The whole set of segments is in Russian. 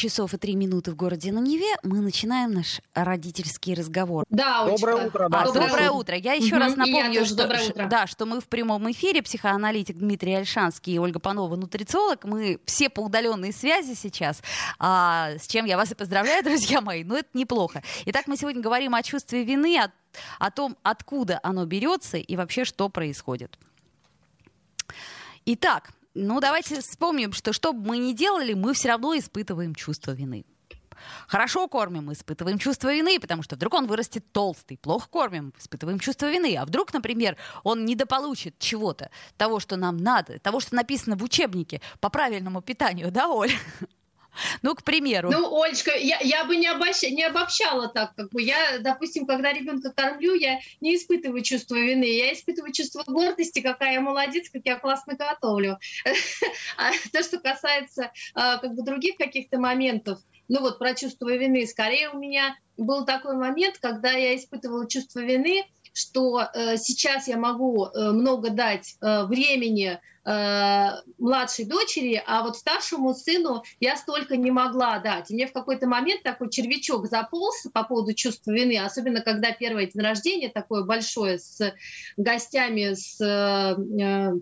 часов и три минуты в городе на Неве мы начинаем наш родительский разговор. Да, Доброе утро. Да. А, доброе, доброе утро. Я еще угу. раз напомню, что, утро. да, что мы в прямом эфире, психоаналитик Дмитрий Альшанский и Ольга Панова, нутрициолог. Мы все по удаленной связи сейчас, а, с чем я вас и поздравляю, друзья мои. Но это неплохо. Итак, мы сегодня говорим о чувстве вины, о, о том, откуда оно берется и вообще что происходит. Итак, ну, давайте вспомним, что что бы мы ни делали, мы все равно испытываем чувство вины. Хорошо кормим, испытываем чувство вины, потому что вдруг он вырастет толстый. Плохо кормим, испытываем чувство вины. А вдруг, например, он недополучит чего-то, того, что нам надо, того, что написано в учебнике по правильному питанию, да, Оль? Ну, к примеру. Ну, Олечка, я, я бы не, обощ... не обобщала так. Как бы. Я, допустим, когда ребенка кормлю, я не испытываю чувство вины, я испытываю чувство гордости, какая я молодец, как я классно готовлю. А то, что касается а, как бы других каких-то моментов, ну вот про чувство вины, скорее у меня был такой момент, когда я испытывала чувство вины, что э, сейчас я могу э, много дать э, времени э, младшей дочери, а вот старшему сыну я столько не могла дать. И мне в какой-то момент такой червячок заполз по поводу чувства вины, особенно когда первое день рождения такое большое с гостями, с э,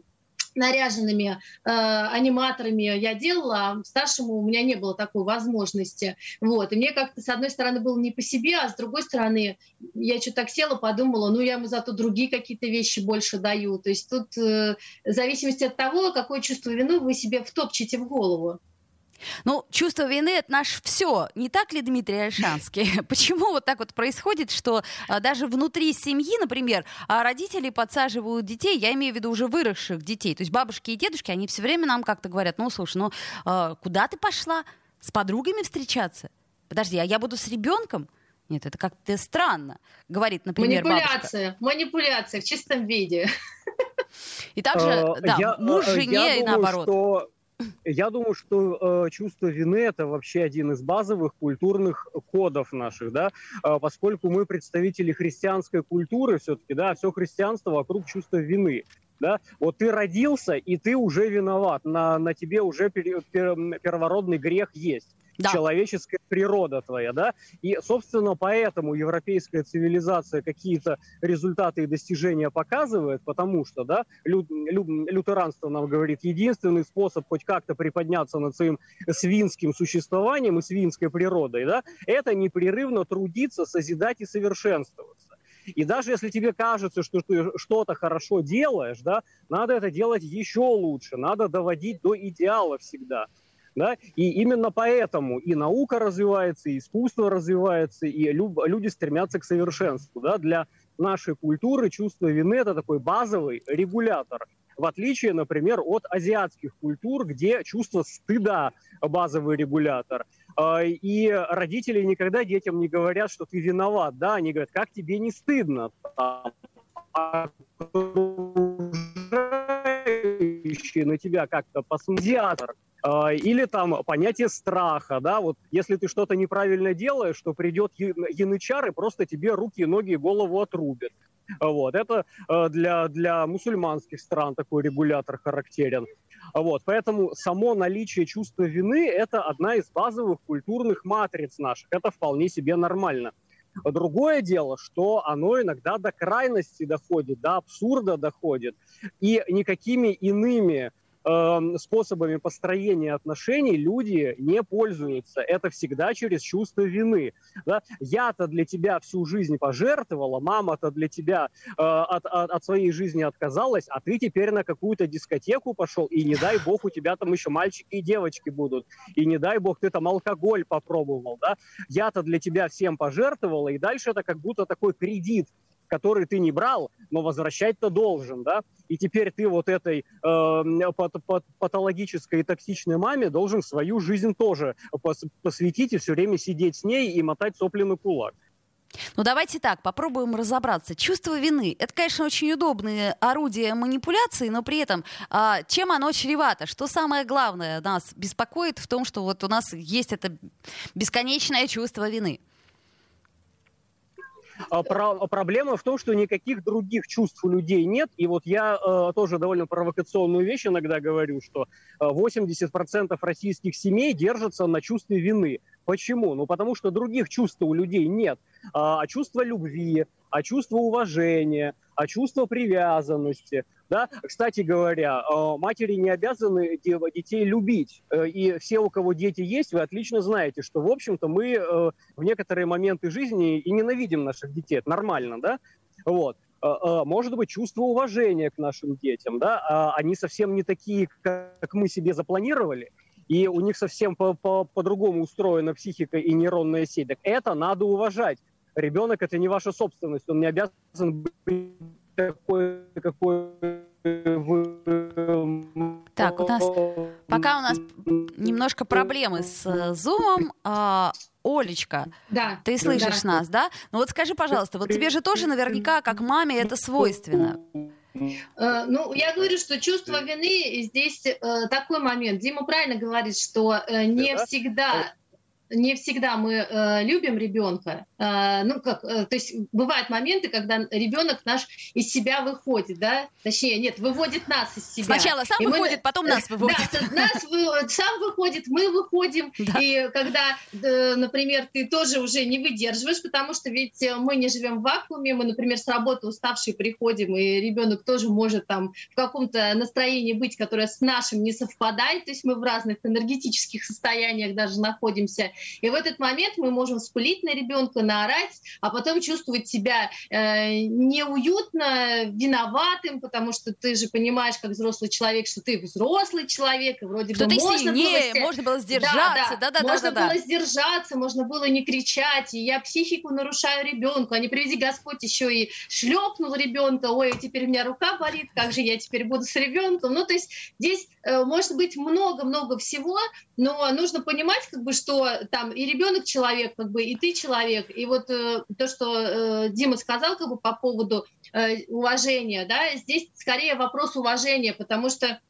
наряженными э, аниматорами я делала, а старшему у меня не было такой возможности. Вот. И мне как-то, с одной стороны, было не по себе, а с другой стороны, я что-то так села, подумала, ну, я ему зато другие какие-то вещи больше даю. То есть тут э, в зависимости от того, какое чувство вины вы себе втопчете в голову. Ну, чувство вины это наш все. Не так ли, Дмитрий Альшанский? Почему вот так вот происходит, что а, даже внутри семьи, например, а, родители подсаживают детей, я имею в виду уже выросших детей, то есть бабушки и дедушки, они все время нам как-то говорят, ну, слушай, ну, а, куда ты пошла? С подругами встречаться? Подожди, а я буду с ребенком? Нет, это как-то странно, говорит, например, Манипуляция, бабушка. манипуляция в чистом виде. И также, э, да, муж э, жене и наоборот. Я думаю, что э, чувство вины это вообще один из базовых культурных кодов наших, да, э, поскольку мы представители христианской культуры все-таки, да, все христианство вокруг чувства вины. Да? Вот ты родился, и ты уже виноват, на, на тебе уже пер, пер, первородный грех есть да. человеческая природа твоя, да, и, собственно, поэтому европейская цивилизация какие-то результаты и достижения показывает, потому что, да, лю, лю, лютеранство нам говорит, единственный способ хоть как-то приподняться над своим свинским существованием и свинской природой, да, это непрерывно трудиться, созидать и совершенствоваться. И даже если тебе кажется, что ты что-то хорошо делаешь, да, надо это делать еще лучше, надо доводить до идеала всегда. Да? И именно поэтому и наука развивается, и искусство развивается, и люди стремятся к совершенству. Да? Для нашей культуры чувство вины – это такой базовый регулятор. В отличие, например, от азиатских культур, где чувство стыда – базовый регулятор. А, и родители никогда детям не говорят, что ты виноват. Да? Они говорят, как тебе не стыдно? на тебя как-то посмотрят или там понятие страха, да, вот если ты что-то неправильно делаешь, то придет янычар и просто тебе руки, ноги и голову отрубит. Вот, это э, для, для мусульманских стран такой регулятор характерен. Вот, поэтому само наличие чувства вины – это одна из базовых культурных матриц наших. Это вполне себе нормально. Другое дело, что оно иногда до крайности доходит, до абсурда доходит. И никакими иными Эм, способами построения отношений люди не пользуются. Это всегда через чувство вины. Да? Я-то для тебя всю жизнь пожертвовала, мама-то для тебя э, от, от, от своей жизни отказалась, а ты теперь на какую-то дискотеку пошел, и не дай бог у тебя там еще мальчики и девочки будут, и не дай бог ты там алкоголь попробовал. Да? Я-то для тебя всем пожертвовала, и дальше это как будто такой кредит, который ты не брал, но возвращать-то должен, да? И теперь ты вот этой э, пат пат патологической и токсичной маме должен свою жизнь тоже пос посвятить и все время сидеть с ней и мотать сопли кулак. Ну давайте так, попробуем разобраться. Чувство вины — это, конечно, очень удобное орудие манипуляции, но при этом а, чем оно чревато? Что самое главное нас беспокоит в том, что вот у нас есть это бесконечное чувство вины? А, про, проблема в том, что никаких других чувств у людей нет. И вот я э, тоже довольно провокационную вещь иногда говорю, что 80% российских семей держатся на чувстве вины. Почему? Ну, потому что других чувств у людей нет. А, а чувство любви, а чувство уважения, а чувство привязанности. Да? Кстати говоря, а, матери не обязаны детей любить. Э, и все, у кого дети есть, вы отлично знаете, что, в общем-то, мы э, в некоторые моменты жизни и ненавидим наших детей. Это нормально, да? Вот а, может быть, чувство уважения к нашим детям, да, они совсем не такие, как мы себе запланировали, и у них совсем по-другому устроена психика и нейронная сеть. Так это надо уважать. Ребенок это не ваша собственность, он не обязан быть такой, какой вы... Так, у нас пока у нас немножко проблемы с э, зумом. А, Олечка, да, ты слышишь да. нас, да? Ну вот скажи, пожалуйста, вот тебе же тоже наверняка, как маме, это свойственно. Э, ну, я говорю, что чувство вины здесь э, такой момент. Дима правильно говорит, что э, не всегда не всегда мы э, любим ребенка. Э, ну, как, э, то есть бывают моменты, когда ребенок наш из себя выходит, да? Точнее, нет, выводит нас из себя. Сначала сам и выходит, мы, потом нас выводит. Да, нас вы, сам выходит, мы выходим. Да. И когда, э, например, ты тоже уже не выдерживаешь, потому что ведь мы не живем в вакууме, мы, например, с работы уставшие приходим, и ребенок тоже может там в каком-то настроении быть, которое с нашим не совпадает, то есть мы в разных энергетических состояниях даже находимся. И в этот момент мы можем спылить на ребенка, наорать, а потом чувствовать себя э, неуютно, виноватым, потому что ты же понимаешь, как взрослый человек, что ты взрослый человек, и вроде что бы ты можно сильнее, было... можно было сдержаться, да, да, да, можно да, было да. сдержаться, можно было не кричать, и я психику нарушаю ребенку, а не приведи Господь еще и шлепнул ребенка, ой, теперь у меня рука болит, как же я теперь буду с ребенком, ну то есть здесь э, может быть много-много всего, но нужно понимать, как бы, что там и ребенок человек, как бы, и ты человек. И вот э, то, что э, Дима сказал, как бы, по поводу э, уважения, да, здесь скорее вопрос уважения, потому что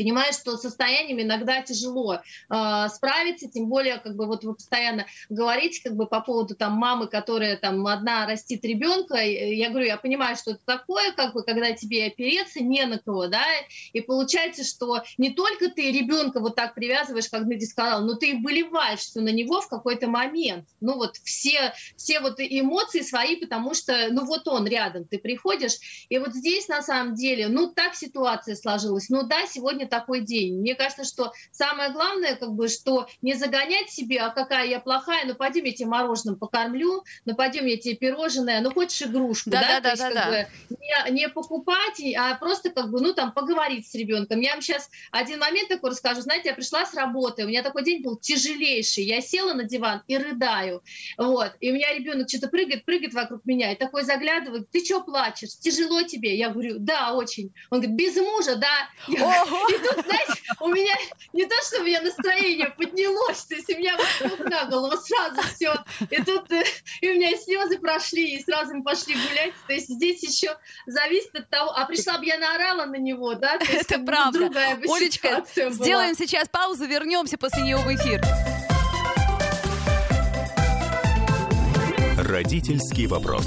понимаешь, что состоянием иногда тяжело э, справиться, тем более, как бы вот вы постоянно говорите, как бы по поводу там мамы, которая там одна растит ребенка, я говорю, я понимаю, что это такое, как бы, когда тебе опереться не на кого, да, и получается, что не только ты ребенка вот так привязываешь, как Дмитрий сказал, но ты и болеваешь что на него в какой-то момент, ну вот все, все вот эмоции свои, потому что, ну вот он рядом, ты приходишь, и вот здесь на самом деле, ну так ситуация сложилась, ну да, сегодня такой день. Мне кажется, что самое главное, как бы, что не загонять себе, а какая я плохая, ну пойдем я тебе мороженым покормлю, ну пойдем я тебе пирожное, ну хочешь игрушку, да, да, да, да, да, да. Не, не покупать, а просто как бы, ну там поговорить с ребенком. Я вам сейчас один момент такой расскажу. Знаете, я пришла с работы, у меня такой день был тяжелейший. Я села на диван и рыдаю, вот, и у меня ребенок что-то прыгает, прыгает вокруг меня, и такой заглядывает, ты что плачешь, тяжело тебе? Я говорю, да, очень. Он говорит, без мужа, да. Я, и тут, знаете, у меня не то, что у меня настроение поднялось, то есть у меня вот на голову сразу все. И тут э, и у меня слезы прошли, и сразу мы пошли гулять. То есть здесь еще зависит от того, а пришла бы я наорала на него, да? То есть, Это правда. Олечка, сделаем сейчас паузу, вернемся после нее в эфир. Родительский вопрос.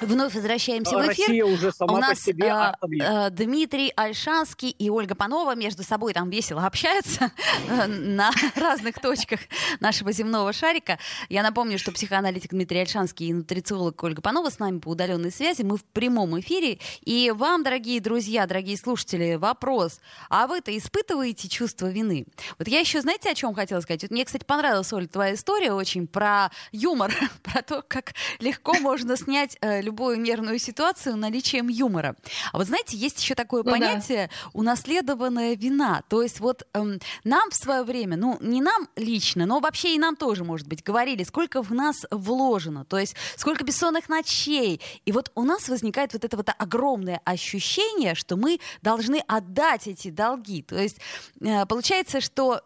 Вновь возвращаемся в эфир. Россия уже сама У нас по себе э, э, Дмитрий Альшанский и Ольга Панова между собой там весело общаются э, на разных точках нашего земного шарика. Я напомню, что психоаналитик Дмитрий Альшанский и нутрициолог Ольга Панова с нами по удаленной связи. Мы в прямом эфире. И вам, дорогие друзья, дорогие слушатели, вопрос. А вы-то испытываете чувство вины? Вот я еще, знаете, о чем хотела сказать? Вот мне, кстати, понравилась, Оль, твоя история очень про юмор, про то, как легко можно снять любую нервную ситуацию наличием юмора. А вот знаете, есть еще такое ну, понятие да. унаследованная вина. То есть вот эм, нам в свое время, ну не нам лично, но вообще и нам тоже, может быть, говорили, сколько в нас вложено, то есть сколько бессонных ночей. И вот у нас возникает вот это вот огромное ощущение, что мы должны отдать эти долги. То есть э, получается, что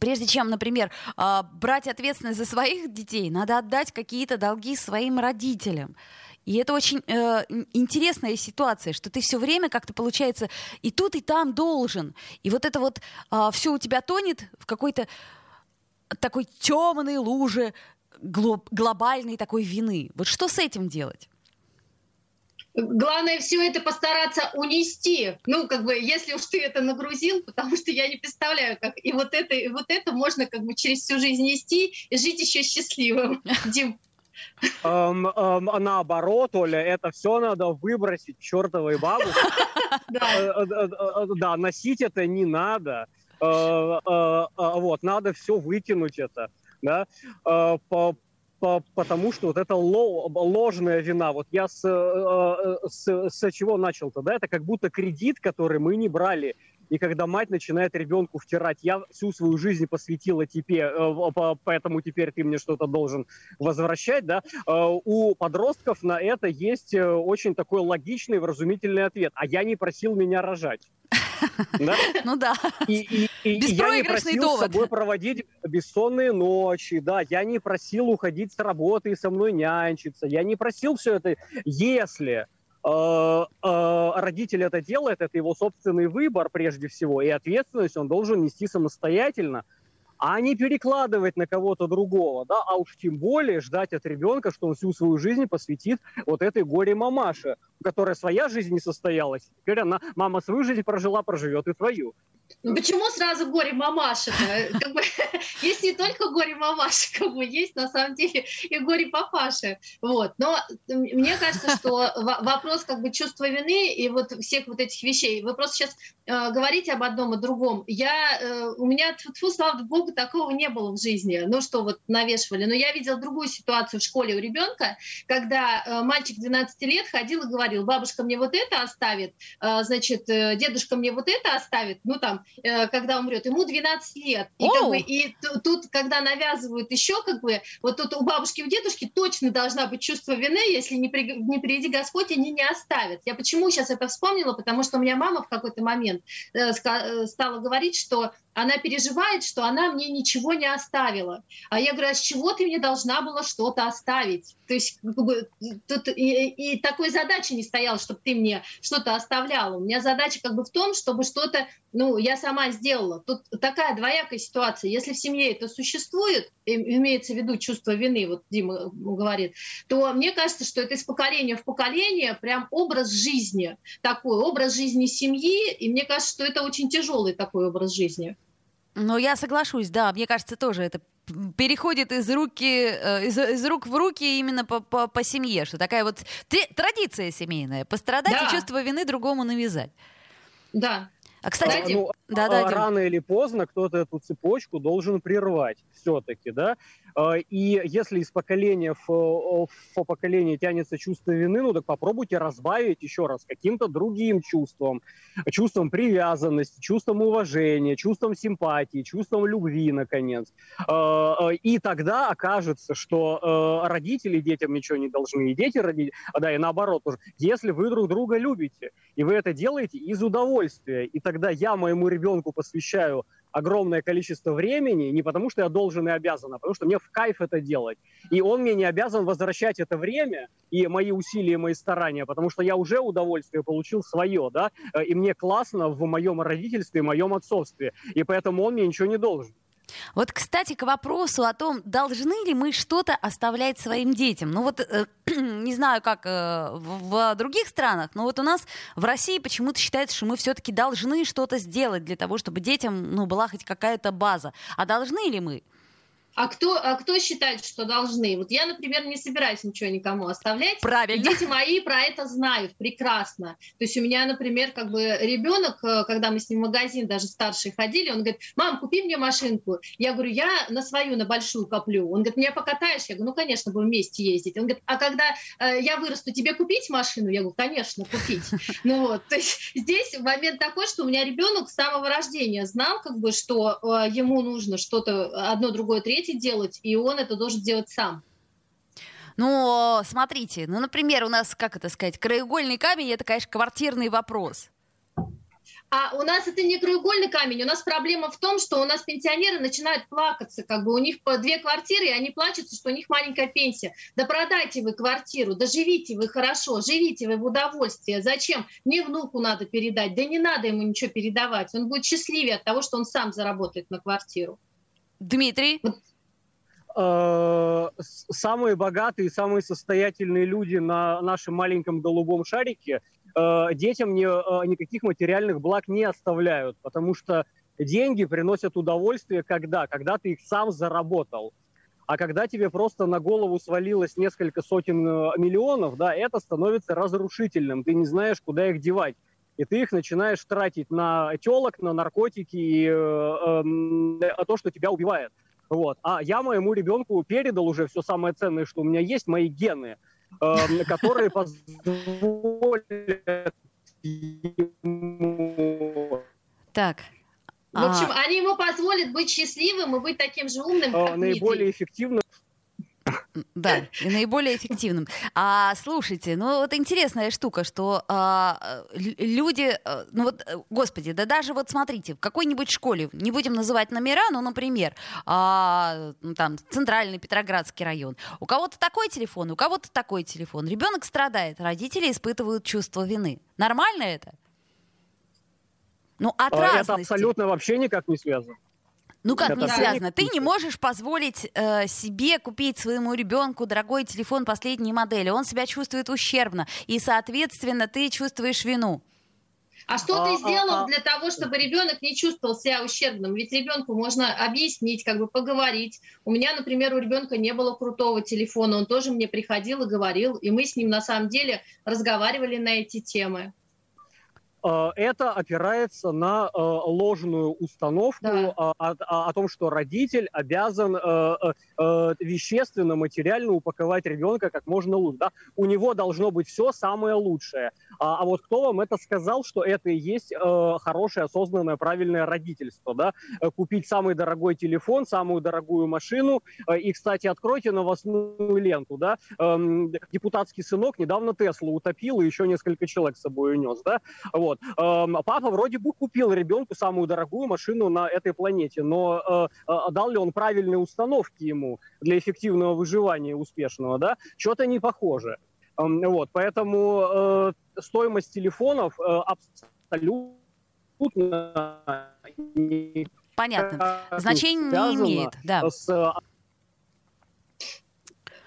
Прежде чем, например, а, брать ответственность за своих детей, надо отдать какие-то долги своим родителям. И это очень э, интересная ситуация, что ты все время как-то получается и тут, и там должен. И вот это вот э, а, все у тебя тонет в какой-то такой темной луже глоб- глобальной такой вины. Вот что с этим делать? Главное все это постараться унести. Ну, как бы, если уж ты это нагрузил, потому что я не представляю, как и вот это, и вот это можно как бы через всю жизнь нести и жить еще счастливым. Дим. Um, um, наоборот, Оля, это все надо выбросить чертовой бабушке. Да, носить это не надо. Вот, надо все выкинуть это. Да? По, потому что вот это ложная вина. Вот я с, э, э, с, с чего начал-то, да? Это как будто кредит, который мы не брали. И когда мать начинает ребенку втирать, я всю свою жизнь посвятила тебе, э, поэтому теперь ты мне что-то должен возвращать, да, у подростков на это есть очень такой логичный, вразумительный ответ. А я не просил меня рожать. Да? Ну да. И, и, и я не просил довод. с собой проводить бессонные ночи, да, я не просил уходить с работы и со мной нянчиться, я не просил все это. Если э, э, родитель это делает, это его собственный выбор прежде всего, и ответственность он должен нести самостоятельно, а не перекладывать на кого-то другого, да, а уж тем более ждать от ребенка, что он всю свою жизнь посвятит вот этой горе-мамаше, у которой своя жизнь не состоялась. Теперь она, мама свою жизнь прожила, проживет и твою. Ну почему сразу горе мамаша? Как бы, есть не только горе мамаша, как бы есть на самом деле и горе папаши. Вот. Но мне кажется, что вопрос как бы чувства вины и вот всех вот этих вещей. Вы просто сейчас э, говорите об одном и другом. Я, э, у меня, тьфу, слава богу, такого не было в жизни. Ну что вот навешивали. Но я видела другую ситуацию в школе у ребенка, когда э, мальчик 12 лет ходил и говорил, бабушка мне вот это оставит, э, значит, э, дедушка мне вот это оставит. Ну там э, когда умрет, ему 12 лет. И, как бы, и тут, когда навязывают еще, как бы, вот тут у бабушки, у дедушки точно должна быть чувство вины, если не, при, не приди Господь, они не оставят. Я почему сейчас это вспомнила? Потому что у меня мама в какой-то момент э стала говорить, что она переживает, что она мне ничего не оставила. А я говорю, а с чего ты мне должна была что-то оставить? То есть тут и, и такой задачи не стояла, чтобы ты мне что-то оставляла. У меня задача как бы в том, чтобы что-то, ну, я сама сделала. Тут такая двоякая ситуация. Если в семье это существует, имеется в виду чувство вины, вот Дима говорит, то мне кажется, что это из поколения в поколение прям образ жизни такой, образ жизни семьи, и мне кажется, что это очень тяжелый такой образ жизни. Ну, я соглашусь, да, мне кажется, тоже это переходит из руки э, из, из рук в руки именно по, по, по семье, что такая вот традиция семейная, пострадать да. и чувство вины другому навязать. Да. А кстати, ну, да, да, рано или поздно кто-то эту цепочку должен прервать все-таки, да. А, и если из поколения в, в поколение тянется чувство вины, ну так попробуйте разбавить еще раз каким-то другим чувством. Чувством привязанности, чувством уважения, чувством симпатии, чувством любви, наконец. А, а, и тогда окажется, что родители детям ничего не должны, и дети родители, да, и наоборот. Если вы друг друга любите, и вы это делаете из удовольствия, и тогда я моему ребенку посвящаю огромное количество времени не потому, что я должен и обязан, а потому что мне в кайф это делать. И он мне не обязан возвращать это время и мои усилия, мои старания, потому что я уже удовольствие получил свое, да, и мне классно в моем родительстве, в моем отцовстве, и поэтому он мне ничего не должен. Вот, кстати, к вопросу о том, должны ли мы что-то оставлять своим детям. Ну вот, э, не знаю, как э, в, в других странах, но вот у нас в России почему-то считается, что мы все-таки должны что-то сделать для того, чтобы детям ну, была хоть какая-то база. А должны ли мы? А кто, а кто считает, что должны? Вот я, например, не собираюсь ничего никому оставлять. Правильно. Дети мои про это знают прекрасно. То есть у меня, например, как бы ребенок, э, когда мы с ним в магазин даже старший ходили, он говорит, мам, купи мне машинку. Я говорю, я на свою, на большую коплю. Он говорит, меня покатаешь? Я говорю, ну, конечно, будем вместе ездить. Он говорит, а когда э, я вырасту, тебе купить машину? Я говорю, конечно, купить. Ну вот, то есть здесь момент такой, что у меня ребенок с самого рождения знал, как бы, что э, ему нужно что-то одно, другое, третье, хотите делать, и он это должен делать сам. Ну, смотрите, ну, например, у нас, как это сказать, краеугольный камень, это, конечно, квартирный вопрос. А у нас это не краеугольный камень, у нас проблема в том, что у нас пенсионеры начинают плакаться, как бы у них по две квартиры, и они плачутся, что у них маленькая пенсия. Да продайте вы квартиру, да живите вы хорошо, живите вы в удовольствие. Зачем? Мне внуку надо передать. Да не надо ему ничего передавать. Он будет счастливее от того, что он сам заработает на квартиру. Дмитрий? Э, самые богатые, самые состоятельные люди на нашем маленьком голубом шарике э, детям не, э, никаких материальных благ не оставляют, потому что деньги приносят удовольствие когда? Когда ты их сам заработал. А когда тебе просто на голову свалилось несколько сотен миллионов, да, это становится разрушительным. Ты не знаешь, куда их девать. И ты их начинаешь тратить на телок, на наркотики и э, э, то, что тебя убивает. Вот. А я моему ребенку передал уже все самое ценное, что у меня есть, мои гены, э, которые позволят ему... Так, в общем, а... они ему позволят быть счастливым и быть таким же умным, как Наиболее эффективно да, и наиболее эффективным. А слушайте, ну вот интересная штука, что а, люди, э, ну вот, э, господи, да даже вот смотрите, в какой-нибудь школе, не будем называть номера, ну, например, а, ну, там, центральный Петроградский район, у кого-то такой телефон, у кого-то такой телефон, ребенок страдает, родители испытывают чувство вины. Нормально это? Ну, от а, разности. Это абсолютно вообще никак не связано. Ну как не связано? Ты не можешь позволить э, себе купить своему ребенку дорогой телефон последней модели. Он себя чувствует ущербно, и, соответственно, ты чувствуешь вину. А что а, ты сделал а, а. для того, чтобы ребенок не чувствовал себя ущербным? Ведь ребенку можно объяснить, как бы поговорить. У меня, например, у ребенка не было крутого телефона, он тоже мне приходил и говорил, и мы с ним на самом деле разговаривали на эти темы. Э, это опирается на э, ложную установку да. о, о, о том, что родитель обязан э, вещественно, материально упаковать ребенка как можно лучше. Да? У него должно быть все самое лучшее. А, а вот кто вам это сказал, что это и есть э, хорошее, осознанное, правильное родительство? Да? Купить самый дорогой телефон, самую дорогую машину. И, кстати, откройте новостную ленту. Да? Эм, депутатский сынок недавно Теслу утопил и еще несколько человек с собой унес. Да? Вот. Вот. Эм, папа вроде бы купил ребенку самую дорогую машину на этой планете, но э, э, дал ли он правильные установки ему для эффективного выживания успешного, да? Что-то не похоже. Эм, вот, поэтому э, стоимость телефонов абсолютно Понятно. Значение не имеет, да. С...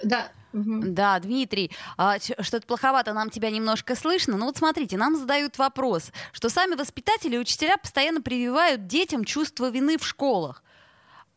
Да, да, Дмитрий, а, что-то плоховато нам тебя немножко слышно. Но вот смотрите, нам задают вопрос, что сами воспитатели и учителя постоянно прививают детям чувство вины в школах.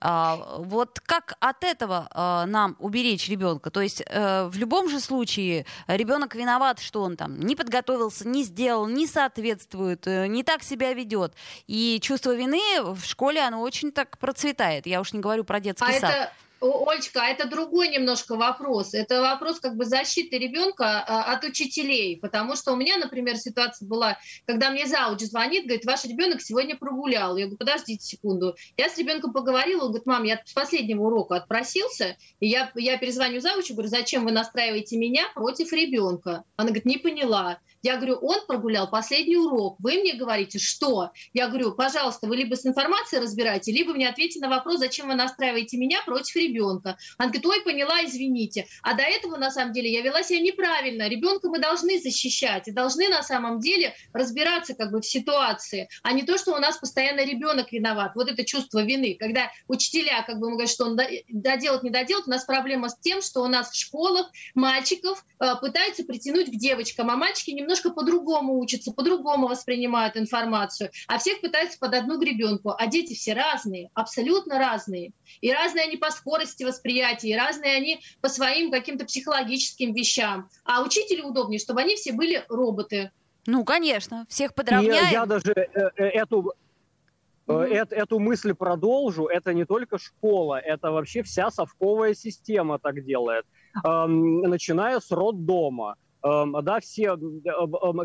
А, вот как от этого а, нам уберечь ребенка? То есть э, в любом же случае ребенок виноват, что он там не подготовился, не сделал, не соответствует, э, не так себя ведет. И чувство вины в школе оно очень так процветает. Я уж не говорю про детский а сад. Это Олечка, это другой немножко вопрос. Это вопрос как бы защиты ребенка а, от учителей, потому что у меня, например, ситуация была, когда мне зауч звонит, говорит, ваш ребенок сегодня прогулял. Я говорю, подождите секунду. Я с ребенком поговорила, он говорит, мам, я с последнего урока отпросился, и я, я перезвоню заучу, говорю, зачем вы настраиваете меня против ребенка? Она говорит, не поняла. Я говорю, он прогулял последний урок. Вы мне говорите, что? Я говорю, пожалуйста, вы либо с информацией разбираете, либо мне ответьте на вопрос, зачем вы настраиваете меня против ребенка. Она говорит, ой, поняла, извините. А до этого, на самом деле, я вела себя неправильно. Ребенка мы должны защищать и должны, на самом деле, разбираться как бы в ситуации, а не то, что у нас постоянно ребенок виноват. Вот это чувство вины. Когда учителя как бы говорят, что он доделать, не доделать, у нас проблема с тем, что у нас в школах мальчиков э, пытаются притянуть к девочкам, а мальчики немного немножко по-другому учатся, по-другому воспринимают информацию, а всех пытаются под одну гребенку. А дети все разные, абсолютно разные. И разные они по скорости восприятия, разные они по своим каким-то психологическим вещам. А учителю удобнее, чтобы они все были роботы. Ну, конечно, всех подравняем. И я даже э, э, эту Mm-hmm. Эту, эту мысль продолжу. Это не только школа, это вообще вся совковая система так делает. Эм, начиная с роддома. Эм, да, все,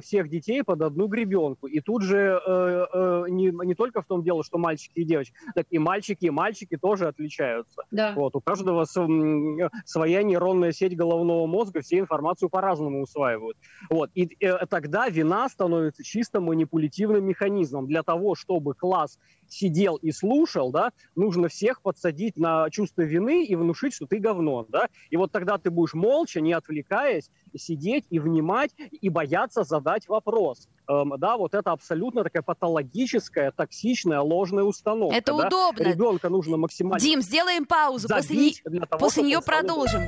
всех детей под одну гребенку. И тут же э, э, не, не только в том дело, что мальчики и девочки, так и мальчики и мальчики тоже отличаются. Да. Вот, у каждого своя нейронная сеть головного мозга, все информацию по-разному усваивают. Вот, и э, тогда вина становится чисто манипулятивным механизмом для того, чтобы класс сидел и слушал, да, нужно всех подсадить на чувство вины и внушить, что ты говно, да, и вот тогда ты будешь молча, не отвлекаясь, сидеть и внимать и бояться задать вопрос. Эм, да, вот это абсолютно такая патологическая, токсичная, ложная установка. Это да? удобно. Ребенка нужно максимально... Дим, сделаем паузу, после, не... того, после нее продолжим.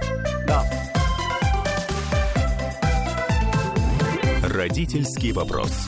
Да. Родительский вопрос.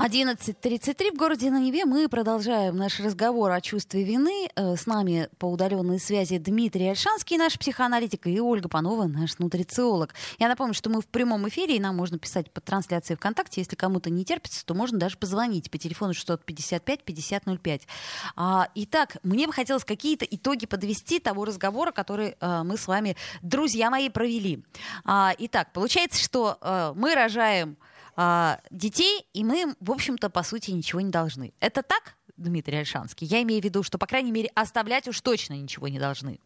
11.33 в городе на Неве. Мы продолжаем наш разговор о чувстве вины. Э, с нами по удаленной связи Дмитрий Альшанский, наш психоаналитик, и Ольга Панова, наш нутрициолог. Я напомню, что мы в прямом эфире, и нам можно писать под трансляцией ВКонтакте. Если кому-то не терпится, то можно даже позвонить по телефону 655-5005. А, итак, мне бы хотелось какие-то итоги подвести того разговора, который а, мы с вами, друзья мои, провели. А, итак, получается, что а, мы рожаем а, детей, и мы, в общем-то, по сути, ничего не должны. Это так, Дмитрий Альшанский? Я имею в виду, что, по крайней мере, оставлять уж точно ничего не должны.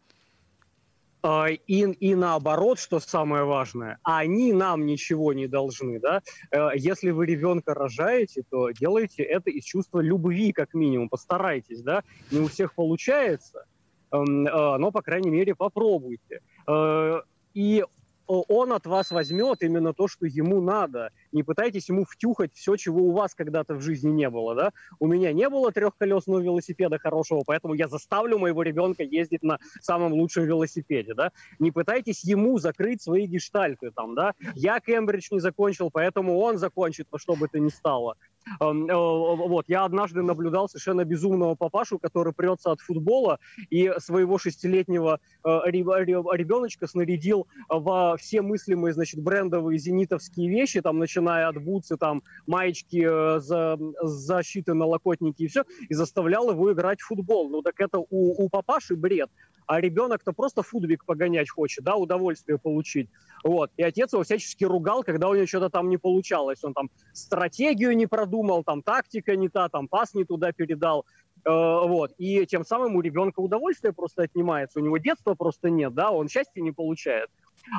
А, и, и наоборот, что самое важное, они нам ничего не должны, да. Э, если вы ребенка рожаете, то делайте это из чувства любви, как минимум, постарайтесь, да. Не у всех получается, эм, э, но, по крайней мере, попробуйте. Э, и он от вас возьмет именно то, что ему надо. Не пытайтесь ему втюхать все, чего у вас когда-то в жизни не было. Да? У меня не было трехколесного велосипеда хорошего, поэтому я заставлю моего ребенка ездить на самом лучшем велосипеде. Да? Не пытайтесь ему закрыть свои гештальты. Там, да? Я Кембридж не закончил, поэтому он закончит во что бы то ни стало. Эм, э, вот, я однажды наблюдал совершенно безумного папашу, который прется от футбола и своего шестилетнего э, ребеночка снарядил во все мыслимые, значит, брендовые зенитовские вещи, там, начиная от бутсы, там, маечки, э, за, защиты, налокотники и все, и заставлял его играть в футбол. Ну, так это у, у папаши бред а ребенок-то просто футбик погонять хочет, да, удовольствие получить. Вот. И отец его всячески ругал, когда у него что-то там не получалось. Он там стратегию не продумал, там тактика не та, там пас не туда передал. Э, вот. И тем самым у ребенка удовольствие просто отнимается. У него детства просто нет, да, он счастья не получает.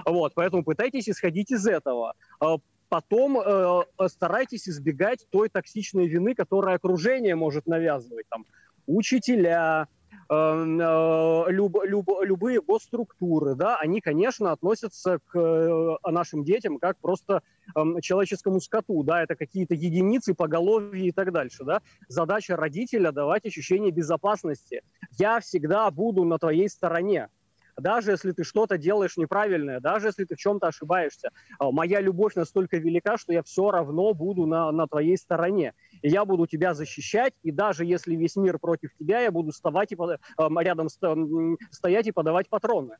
Вот. Поэтому пытайтесь исходить из этого. Э, потом э, старайтесь избегать той токсичной вины, которую окружение может навязывать. Там, учителя, Эм, э, люб, люб, любые госструктуры, да, они, конечно, относятся к э, нашим детям как просто эм, человеческому скоту, да, это какие-то единицы, поголовья и так дальше, да. Задача родителя давать ощущение безопасности. Я всегда буду на твоей стороне, даже если ты что-то делаешь неправильное, даже если ты в чем-то ошибаешься. А, моя любовь настолько велика, что я все равно буду на, на твоей стороне. Я буду тебя защищать, и даже если весь мир против тебя, я буду вставать и, рядом стоять и подавать патроны.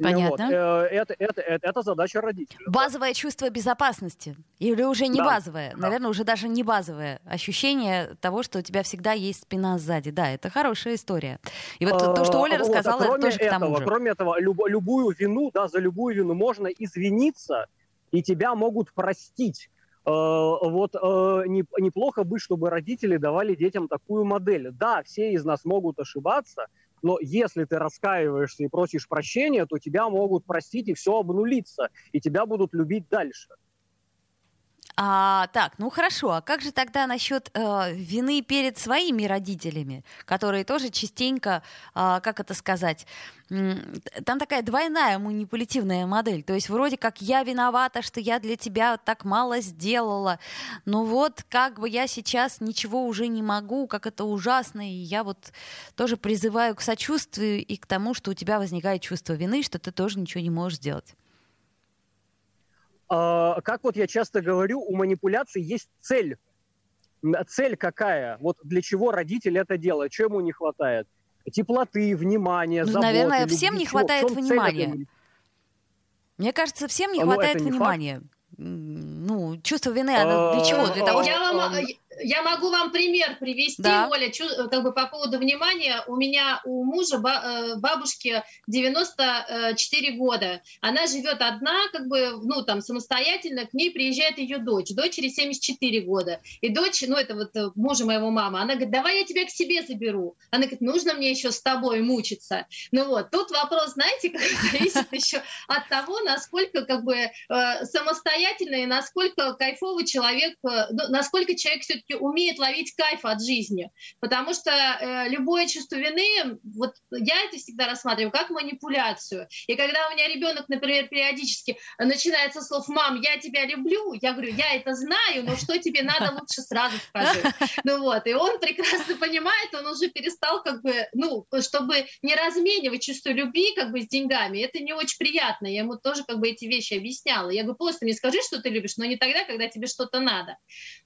Понятно. Вот. Э, это, это, это, это задача родителей. Базовое чувство безопасности. Или уже не да. базовое. Да. Наверное, уже даже не базовое. Ощущение того, что у тебя всегда есть спина сзади. Да, это хорошая история. И вот то, что Оля рассказала, вот, а это тоже этого, к тому же. Кроме этого, люб, любую вину, да, за любую вину можно извиниться, и тебя могут простить. Э, вот э, неплохо бы, чтобы родители давали детям такую модель. Да, все из нас могут ошибаться, но если ты раскаиваешься и просишь прощения, то тебя могут простить и все обнулиться, и тебя будут любить дальше. А, так, ну хорошо, а как же тогда насчет э, вины перед своими родителями, которые тоже частенько, э, как это сказать, там такая двойная манипулятивная модель. То есть вроде как я виновата, что я для тебя так мало сделала, но вот как бы я сейчас ничего уже не могу, как это ужасно, и я вот тоже призываю к сочувствию и к тому, что у тебя возникает чувство вины, что ты тоже ничего не можешь сделать. А, как вот я часто говорю, у манипуляции есть цель. Цель какая? Вот для чего родитель это делает? Чего ему не хватает? Теплоты, внимания, ну, заботы. Наверное, любви. всем не хватает внимания. Мне кажется, всем не ну, хватает не внимания. Факт. Ну, чувство вины, оно для чего? Для того, я, вам, я могу вам пример привести, да. Оля, как бы по поводу внимания. У меня у мужа э, бабушке 94 года. Она живет одна, как бы, ну, там, самостоятельно. К ней приезжает ее дочь. Дочери 74 года. И дочь, ну, это вот э, мужа моего мамы, она говорит, давай я тебя к себе заберу. Она говорит, нужно мне еще с тобой мучиться. Ну вот, тут вопрос, знаете, как зависит еще от того, насколько, как бы, э, самостоятельно и насколько кайфовый человек, ну, насколько человек все-таки все-таки умеет ловить кайф от жизни. Потому что э, любое чувство вины, вот я это всегда рассматриваю как манипуляцию. И когда у меня ребенок, например, периодически начинается слов «мам, я тебя люблю», я говорю, я это знаю, но что тебе надо, лучше сразу скажи. Ну вот, и он прекрасно понимает, он уже перестал как бы, ну, чтобы не разменивать чувство любви как бы с деньгами, это не очень приятно. Я ему тоже как бы эти вещи объясняла. Я говорю, просто мне скажи, что ты любишь, но не тогда, когда тебе что-то надо.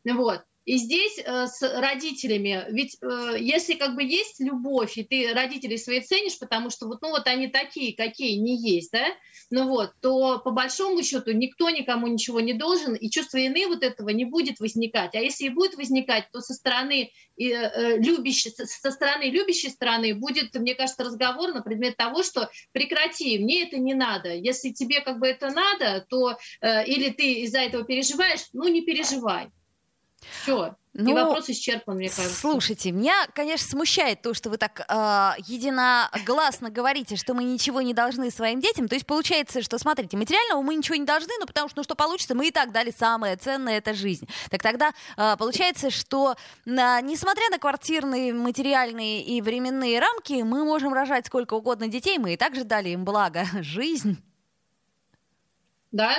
Вот. И здесь э, с родителями, ведь э, если как бы есть любовь, и ты родителей свои ценишь, потому что вот, ну вот они такие, какие не есть, да, ну вот, то по большому счету никто никому ничего не должен, и чувство вины вот этого не будет возникать. А если и будет возникать, то со стороны э, э любящей, со стороны любящей стороны будет, мне кажется, разговор на предмет того, что прекрати, мне это не надо. Если тебе как бы это надо, то э, или ты из-за этого переживаешь, ну не переживай. Все. Ну, и вопрос исчерпан, мне кажется. Слушайте, меня, конечно, смущает то, что вы так э, единогласно говорите, что мы ничего не должны своим детям. То есть получается, что, смотрите, материального мы ничего не должны, ну потому что, ну что получится, мы и так дали самое ценное, это жизнь. Так тогда э, получается, что э, несмотря на квартирные, материальные и временные рамки, мы можем рожать сколько угодно детей, мы и также дали им благо, жизнь. Да,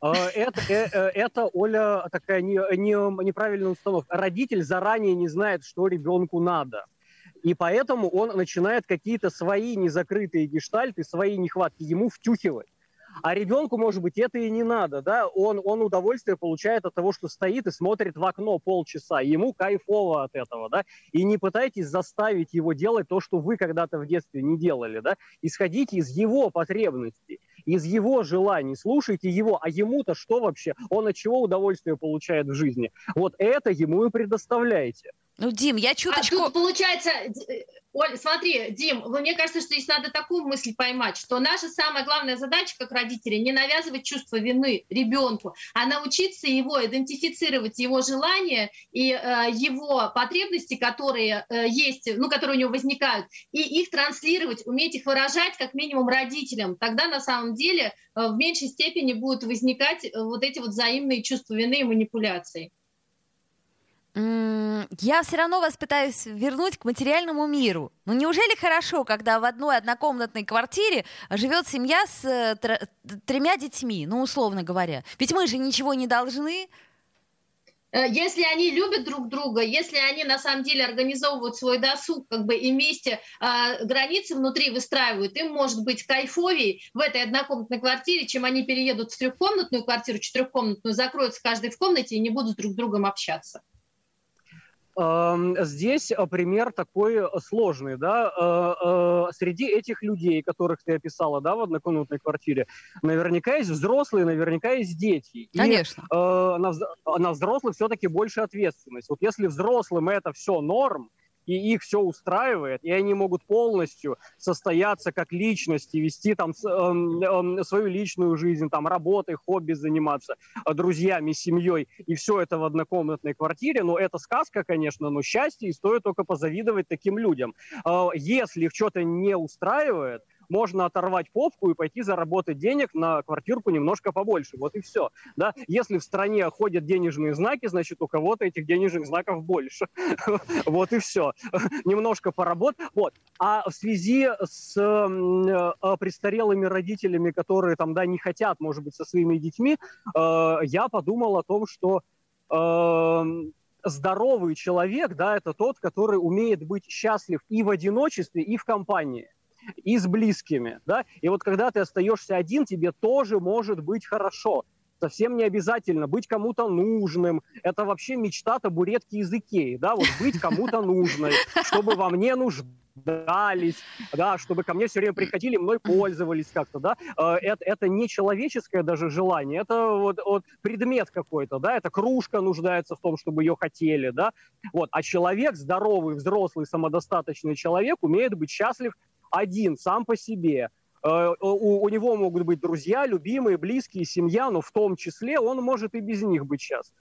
это, э, э, это, Оля, такая не, не, неправильная установка. Родитель заранее не знает, что ребенку надо. И поэтому он начинает какие-то свои незакрытые гештальты, свои нехватки ему втюхивать. А ребенку, может быть, это и не надо, да, он, он удовольствие получает от того, что стоит и смотрит в окно полчаса, ему кайфово от этого, да, и не пытайтесь заставить его делать то, что вы когда-то в детстве не делали, да, исходите из его потребностей, из его желаний, слушайте его, а ему-то что вообще, он от чего удовольствие получает в жизни, вот это ему и предоставляете. Ну, Дим, я чуточку... А тут получается, Оль, смотри, Дим, мне кажется, что здесь надо такую мысль поймать, что наша самая главная задача как родителей не навязывать чувство вины ребенку, а научиться его идентифицировать, его желания и э, его потребности, которые э, есть, ну, которые у него возникают, и их транслировать, уметь их выражать как минимум родителям. Тогда на самом деле э, в меньшей степени будут возникать э, вот эти вот взаимные чувства вины и манипуляции я все равно вас пытаюсь вернуть к материальному миру. Ну неужели хорошо, когда в одной однокомнатной квартире живет семья с э, тремя детьми, ну условно говоря? Ведь мы же ничего не должны. Э, если они любят друг друга, если они на самом деле организовывают свой досуг, как бы и вместе э, границы внутри выстраивают, им может быть кайфовей в этой однокомнатной квартире, чем они переедут в трехкомнатную квартиру, четырехкомнатную, закроются каждый в комнате и не будут друг с другом общаться. Здесь э, пример такой э, сложный, да, э, среди этих людей, которых ты описала, да, в однокомнатной квартире, наверняка есть взрослые, наверняка есть дети. Конечно. И на, на взрослых все-таки больше ответственность. Вот если взрослым это все норм, и их все устраивает, и они могут полностью состояться как личности, вести там э, э, свою личную жизнь, там работой, хобби заниматься, э, друзьями, семьей, и все это в однокомнатной квартире, ну это сказка, конечно, но счастье, и стоит только позавидовать таким людям. Э, если их что-то не устраивает, можно оторвать попку и пойти заработать денег на квартирку немножко побольше. Вот и все. Да? Если в стране ходят денежные знаки, значит, у кого-то этих денежных знаков больше. Вот и все. Немножко поработать. Вот. А в связи с э, престарелыми родителями, которые там, да, не хотят, может быть, со своими детьми, э, я подумал о том, что э, здоровый человек, да, это тот, который умеет быть счастлив и в одиночестве, и в компании и с близкими, да, и вот когда ты остаешься один, тебе тоже может быть хорошо, совсем не обязательно быть кому-то нужным. Это вообще мечта табуретки из Икеи, да, вот быть кому-то нужной, чтобы во мне нуждались, да, чтобы ко мне все время приходили, мной пользовались как-то, да. Э, это, это не человеческое даже желание, это вот, вот предмет какой-то, да, это кружка нуждается в том, чтобы ее хотели, да. Вот, а человек, здоровый, взрослый, самодостаточный человек умеет быть счастлив один, сам по себе. Э, у, у него могут быть друзья, любимые, близкие, семья, но в том числе он может и без них быть счастлив.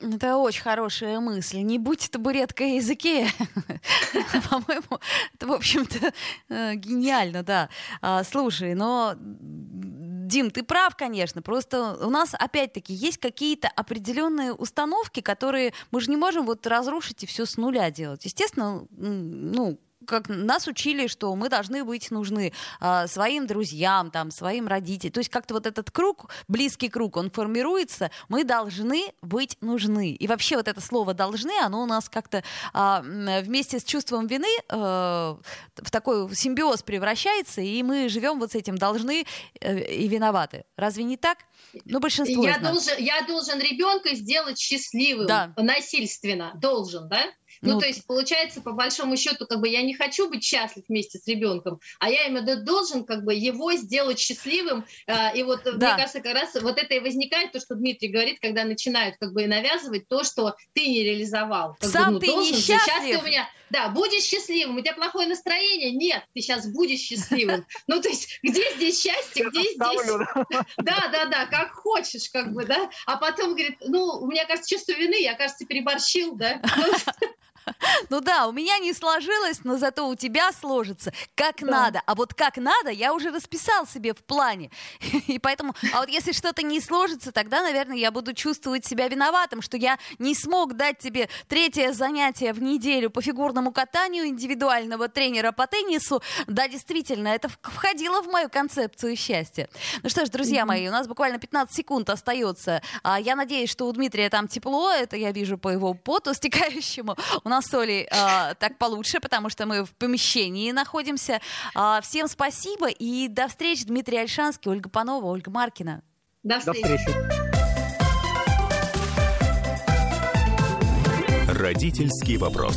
Это очень хорошая мысль. Не будь табуреткой языке. По-моему, это, в общем-то, э, гениально, да. А, слушай, но Дим, ты прав, конечно. Просто у нас, опять-таки, есть какие-то определенные установки, которые мы же не можем вот разрушить и все с нуля делать. Естественно, ну, как нас учили, что мы должны быть нужны э, своим друзьям, там, своим родителям. То есть как-то вот этот круг, близкий круг, он формируется, мы должны быть нужны. И вообще вот это слово «должны», оно у нас как-то э, вместе с чувством вины э, в такой симбиоз превращается, и мы живем вот с этим «должны» э, и «виноваты». Разве не так? Ну, большинство я должен, я должен ребенка сделать счастливым да. насильственно, должен, да? Ну, ну, то есть, получается, по большому счету, как бы я не хочу быть счастлив вместе с ребенком, а я именно должен как бы его сделать счастливым. Э, и вот, да. мне кажется, как раз вот это и возникает, то, что Дмитрий говорит, когда начинают как бы навязывать то, что ты не реализовал. Как Сам бы, ну, ты должен, несчастлив. Сейчас ты у меня, да, будешь счастливым, у тебя плохое настроение? Нет, ты сейчас будешь счастливым. Ну, то есть, где здесь счастье, где здесь... Да, да, да, как хочешь, как бы, да. А потом говорит, ну, у меня, кажется, чувство вины, я, кажется, переборщил, да. Ну да, у меня не сложилось, но зато у тебя сложится как да. надо. А вот как надо, я уже расписал себе в плане. И поэтому, а вот если что-то не сложится, тогда, наверное, я буду чувствовать себя виноватым, что я не смог дать тебе третье занятие в неделю по фигурному катанию индивидуального тренера по теннису. Да, действительно, это входило в мою концепцию счастья. Ну что ж, друзья мои, у нас буквально 15 секунд остается. А, я надеюсь, что у Дмитрия там тепло, это я вижу по его поту стекающему. У нас с Олей э, так получше, потому что мы в помещении находимся. Э, всем спасибо и до встречи. Дмитрий Альшанский, Ольга Панова, Ольга Маркина. До встречи. До встречи. Родительский вопрос.